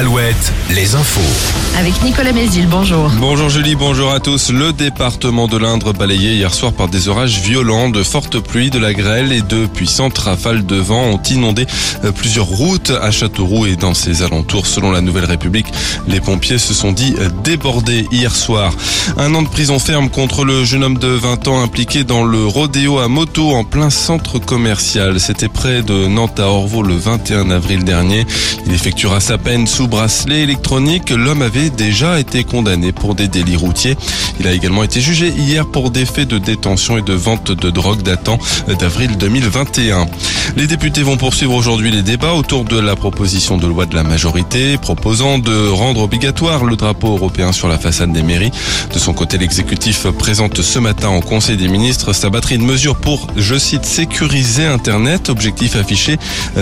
7, les infos. Avec Nicolas Mézil, bonjour. Bonjour Julie, bonjour à tous. Le département de l'Indre balayé hier soir par des orages violents, de fortes pluies, de la grêle et de puissantes rafales de vent ont inondé euh, plusieurs routes à Châteauroux et dans ses alentours. Selon la Nouvelle République, les pompiers se sont dit euh, débordés hier soir. Un an de prison ferme contre le jeune homme de 20 ans impliqué dans le rodéo à moto en plein centre commercial. C'était près de Nantes à Orvaux le 21 avril dernier. Il effectuera sa peine sous bracelet électronique. L'homme avait déjà été condamné pour des délits routiers. Il a également été jugé hier pour des faits de détention et de vente de drogue datant d'avril 2021. Les députés vont poursuivre aujourd'hui les débats autour de la proposition de loi de la majorité proposant de rendre obligatoire le drapeau européen sur la façade des mairies. De son côté, l'exécutif présente ce matin au Conseil des ministres sa batterie de mesures pour, je cite, sécuriser Internet. Objectif affiché,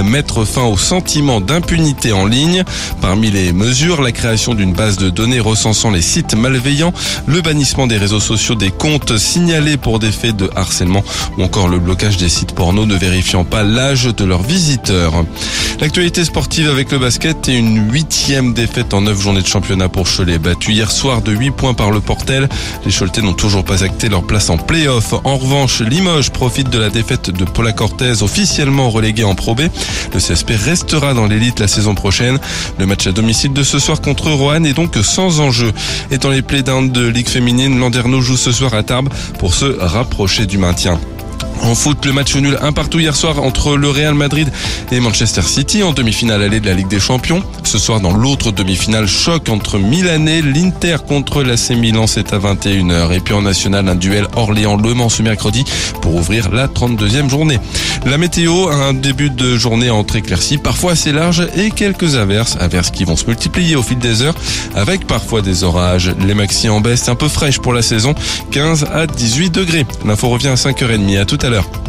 mettre fin au sentiment d'impunité en ligne. Parmi les mesures, la création d'une base de données recensant les sites malveillants, le bannissement des réseaux sociaux des comptes signalés pour des faits de harcèlement ou encore le blocage des sites porno ne vérifiant pas l'âge de leurs visiteurs. L'actualité sportive avec le basket et une huitième défaite en neuf journées de championnat pour Cholet. Battu hier soir de 8 points par le Portel, les Choletais n'ont toujours pas acté leur place en play-off. En revanche, Limoges profite de la défaite de Paula Cortez officiellement relégué en Pro B. Le CSP restera dans l'élite la saison prochaine. Le match à domicile de ce soir contre Roanne est donc sans enjeu. Et dans les play-downs de Ligue féminine, Landerneau joue ce soir à Tarbes pour se rapprocher du maintien. En foot, le match nul un partout hier soir entre le Real Madrid et Manchester City en demi-finale allée de la Ligue des Champions. Ce soir, dans l'autre demi-finale, choc entre Milan et l'Inter contre l'AC Milan, c'est à 21h. Et puis en national, un duel Orléans-Le Mans ce mercredi pour ouvrir la 32e journée. La météo, un début de journée entre éclaircies, parfois assez large et quelques averses. Averses qui vont se multiplier au fil des heures avec parfois des orages. Les maxi en baisse, un peu fraîche pour la saison, 15 à 18 degrés. L'info revient à 5h30. À tout à l'heure.